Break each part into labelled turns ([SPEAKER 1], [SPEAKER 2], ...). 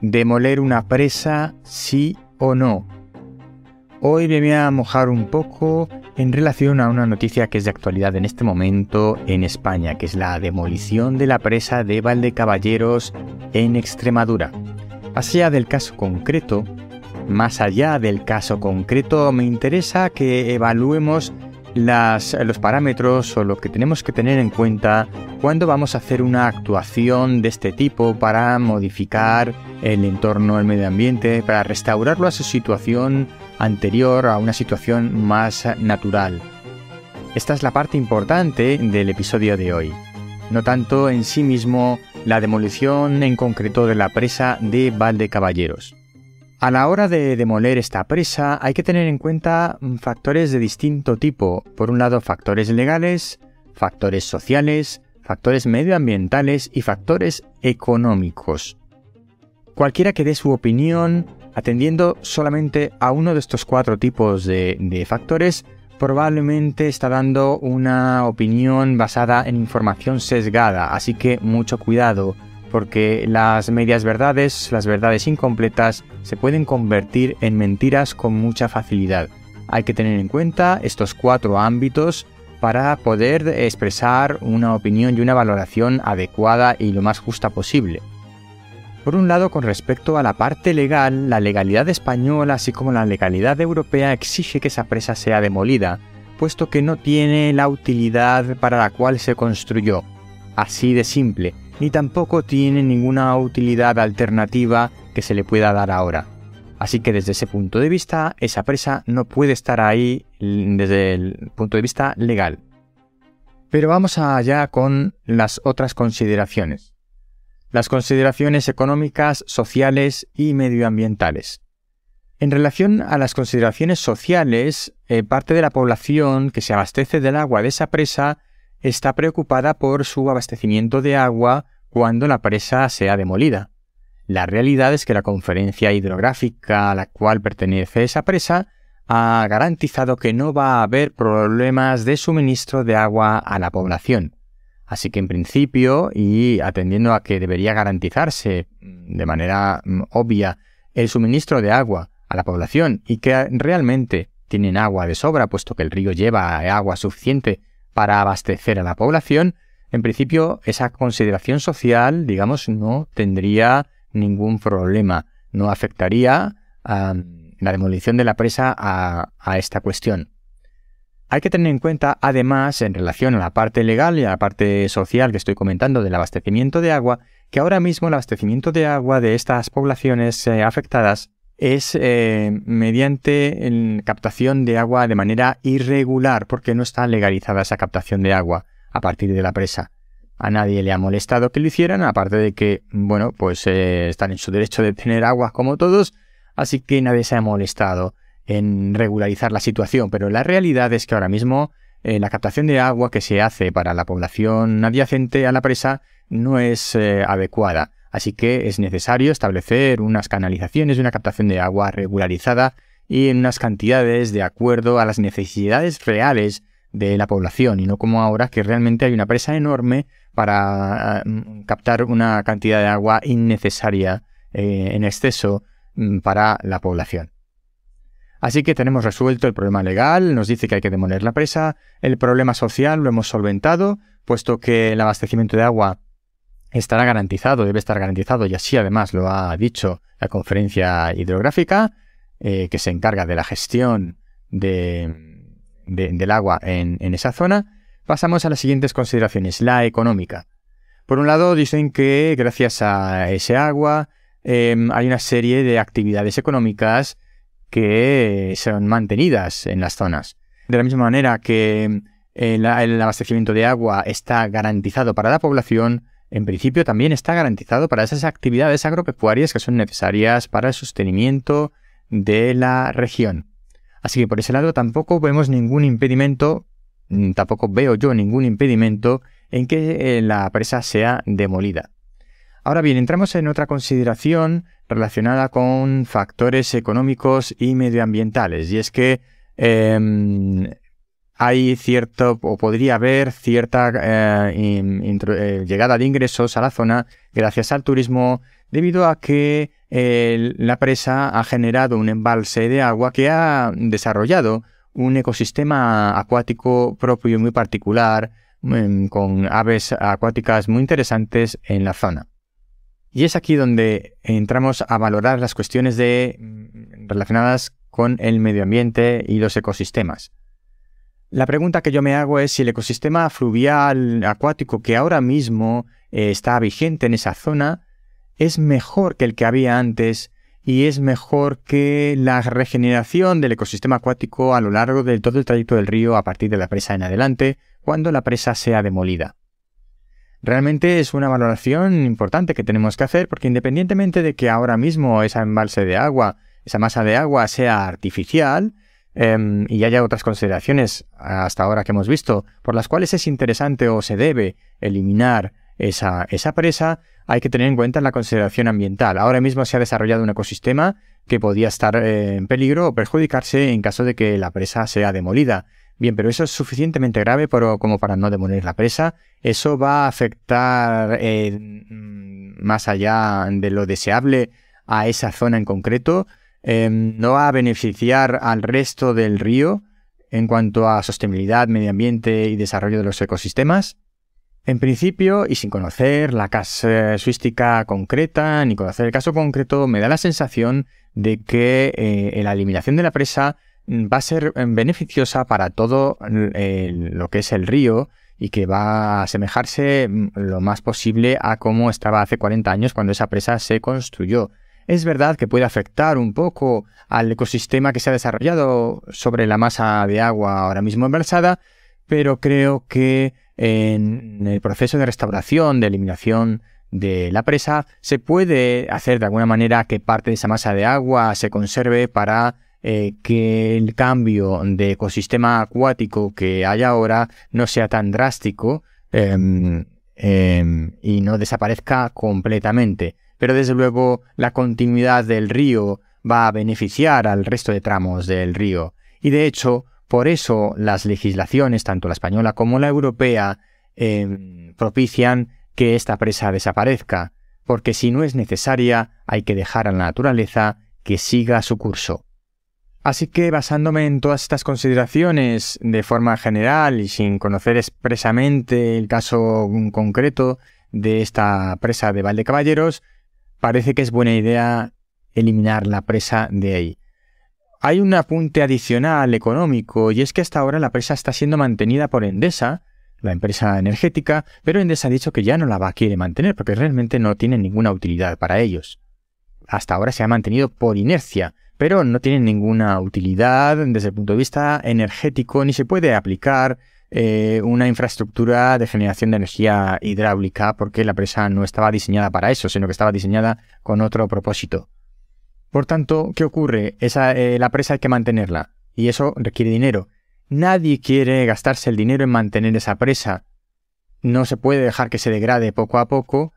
[SPEAKER 1] ¿Demoler una presa sí o no? Hoy me voy a mojar un poco en relación a una noticia que es de actualidad en este momento en España, que es la demolición de la presa de Valdecaballeros en Extremadura. Más allá del caso concreto, más allá del caso concreto, me interesa que evaluemos los parámetros o lo que tenemos que tener en cuenta cuando vamos a hacer una actuación de este tipo para modificar el entorno, el medio ambiente, para restaurarlo a su situación anterior, a una situación más natural. Esta es la parte importante del episodio de hoy. No tanto en sí mismo la demolición en concreto de la presa de Valdecaballeros. A la hora de demoler esta presa hay que tener en cuenta factores de distinto tipo. Por un lado, factores legales, factores sociales, factores medioambientales y factores económicos. Cualquiera que dé su opinión atendiendo solamente a uno de estos cuatro tipos de, de factores, probablemente está dando una opinión basada en información sesgada, así que mucho cuidado porque las medias verdades, las verdades incompletas, se pueden convertir en mentiras con mucha facilidad. Hay que tener en cuenta estos cuatro ámbitos para poder expresar una opinión y una valoración adecuada y lo más justa posible. Por un lado, con respecto a la parte legal, la legalidad española así como la legalidad europea exige que esa presa sea demolida, puesto que no tiene la utilidad para la cual se construyó. Así de simple, ni tampoco tiene ninguna utilidad alternativa que se le pueda dar ahora. Así que desde ese punto de vista, esa presa no puede estar ahí desde el punto de vista legal. Pero vamos allá con las otras consideraciones. Las consideraciones económicas, sociales y medioambientales. En relación a las consideraciones sociales, eh, parte de la población que se abastece del agua de esa presa está preocupada por su abastecimiento de agua cuando la presa sea demolida. La realidad es que la conferencia hidrográfica a la cual pertenece esa presa ha garantizado que no va a haber problemas de suministro de agua a la población. Así que en principio, y atendiendo a que debería garantizarse de manera mm, obvia el suministro de agua a la población y que realmente tienen agua de sobra, puesto que el río lleva agua suficiente para abastecer a la población, en principio esa consideración social, digamos, no tendría ningún problema, no afectaría a la demolición de la presa a, esta cuestión. Hay que tener en cuenta, además, en relación a la parte legal y a la parte social que estoy comentando del abastecimiento de agua, que ahora mismo el abastecimiento de agua de estas poblaciones eh, afectadas es eh, mediante captación de agua de manera irregular, porque no está legalizada esa captación de agua a partir de la presa. A nadie le ha molestado que lo hicieran, aparte de que, bueno, pues eh, están en su derecho de tener agua como todos, así que nadie se ha molestado en regularizar la situación, pero la realidad es que ahora mismo eh, la captación de agua que se hace para la población adyacente a la presa no es adecuada. Así que es necesario establecer unas canalizaciones una captación de agua regularizada y en unas cantidades de acuerdo a las necesidades reales de la población y no como ahora que realmente hay una presa enorme para mm, captar una cantidad de agua innecesaria eh, en exceso mm, para la población. Así que tenemos resuelto el problema legal, nos dice que hay que demoler la presa, el problema social lo hemos solventado, puesto que el abastecimiento de agua estará garantizado, debe estar garantizado, y así además lo ha dicho la conferencia hidrográfica, eh, que se encarga de la gestión de, del agua en, esa zona, pasamos a las siguientes consideraciones. La económica. Por un lado, dicen que gracias a ese agua em, hay una serie de actividades económicas que son mantenidas en las zonas. De la misma manera que el abastecimiento de agua está garantizado para la población, en principio también está garantizado para esas actividades agropecuarias que son necesarias para el sostenimiento de la región. Así que por ese lado tampoco vemos ningún impedimento, mm, tampoco veo yo ningún impedimento en que eh, la presa sea demolida. Ahora bien, entramos en otra consideración relacionada con factores económicos y medioambientales, y es que em, hay cierto, o podría haber cierta eh, eh, llegada de ingresos a la zona gracias al turismo, debido a que la presa ha generado un embalse de agua que ha desarrollado un ecosistema acuático propio y muy particular, mm, con aves acuáticas muy interesantes en la zona. Y es aquí donde entramos a valorar las cuestiones de, mm, relacionadas con el medio ambiente y los ecosistemas. La pregunta que yo me hago es si el ecosistema fluvial acuático que ahora mismo eh, está vigente en esa zona es mejor que el que había antes y es mejor que la regeneración del ecosistema acuático a lo largo de todo el trayecto del río a partir de la presa en adelante, cuando la presa sea demolida. Realmente es una valoración importante que tenemos que hacer porque independientemente de que ahora mismo esa embalse de agua, esa masa de agua sea artificial, em, y haya otras consideraciones hasta ahora que hemos visto, por las cuales es interesante o se debe eliminar esa, esa presa, hay que tener en cuenta la consideración ambiental. Ahora mismo se ha desarrollado un ecosistema que podía estar eh, en peligro o perjudicarse en caso de que la presa sea demolida. Bien, pero eso es suficientemente grave como para no demoler la presa. Eso va a afectar eh, mm, más allá de lo deseable a esa zona en concreto. Em, no va a beneficiar al resto del río en cuanto a sostenibilidad, medio ambiente y desarrollo de los ecosistemas. En principio, y sin conocer la casuística concreta ni conocer el caso concreto, me da la sensación de que eh, la eliminación de la presa mm, va a ser eh, beneficiosa para todo lo que es el río y que va a asemejarse mm, lo más posible a cómo estaba hace 40 años cuando esa presa se construyó. Es verdad que puede afectar un poco al ecosistema que se ha desarrollado sobre la masa de agua ahora mismo embalsada, pero creo que en el proceso de restauración, de eliminación de la presa, se puede hacer de alguna manera que parte de esa masa de agua se conserve para eh, que el cambio de ecosistema acuático que hay ahora no sea tan drástico em, em, y no desaparezca completamente. Pero desde luego la continuidad del río va a beneficiar al resto de tramos del río. Y de hecho, por eso las legislaciones, tanto la española como la europea, em, propician que esta presa desaparezca, porque si no es necesaria hay que dejar a la naturaleza que siga su curso. Así que basándome en todas estas consideraciones de forma general y sin conocer expresamente el caso concreto de esta presa de Valdecaballeros, parece que es buena idea eliminar la presa de ahí. Hay un apunte adicional económico y es que hasta ahora la presa está siendo mantenida por Endesa, la empresa energética, pero Endesa ha dicho que ya no la va a quiere mantener porque realmente no tiene ninguna utilidad para ellos. Hasta ahora se ha mantenido por inercia, pero no tiene ninguna utilidad desde el punto de vista energético ni se puede aplicar eh, una infraestructura de generación de energía hidráulica porque la presa no estaba diseñada para eso, sino que estaba diseñada con otro propósito. Por tanto, ¿qué ocurre? Esa, eh, la presa hay que mantenerla y eso requiere dinero. Nadie quiere gastarse el dinero en mantener esa presa. No se puede dejar que se degrade poco a poco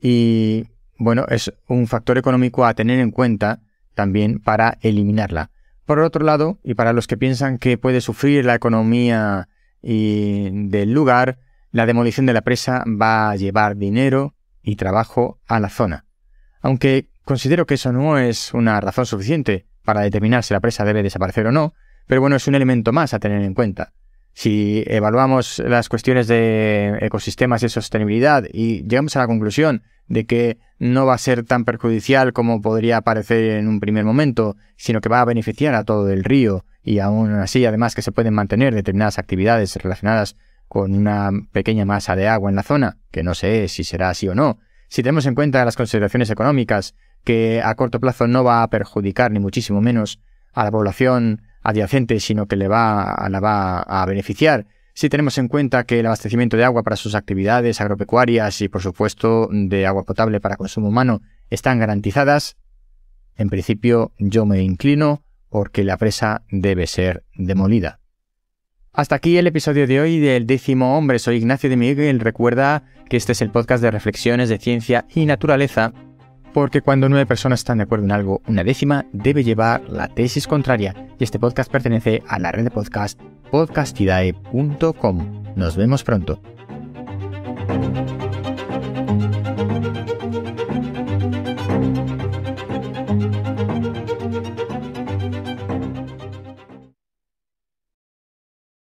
[SPEAKER 1] y, bueno, es un factor económico a tener en cuenta también para eliminarla. Por otro lado, y para los que piensan que puede sufrir la economía del lugar, la demolición de la presa va a llevar dinero y trabajo a la zona. Aunque Considero que eso no es una razón suficiente para determinar si la presa debe desaparecer o no, pero bueno, es un elemento más a tener en cuenta. Si evaluamos las cuestiones de ecosistemas y sostenibilidad y llegamos a la conclusión de que no va a ser tan perjudicial como podría parecer en un primer momento, sino que va a beneficiar a todo el río y aún así además que se pueden mantener determinadas actividades relacionadas con una pequeña masa de agua en la zona, que no sé si será así o no, si tenemos en cuenta las consideraciones económicas que a corto plazo no va a perjudicar ni muchísimo menos a la población adyacente, sino que le va, la va a beneficiar. Si tenemos en cuenta que el abastecimiento de agua para sus actividades agropecuarias y por supuesto de agua potable para consumo humano están garantizadas, en principio yo me inclino porque la presa debe ser demolida. Hasta aquí el episodio de hoy del décimo hombre. Soy Ignacio de Miguel. Recuerda que este es el podcast de reflexiones de ciencia y naturaleza porque cuando nueve personas están de acuerdo en algo, una décima debe llevar la tesis contraria, y este podcast pertenece a la red de podcast podcastidae.com. Nos vemos pronto.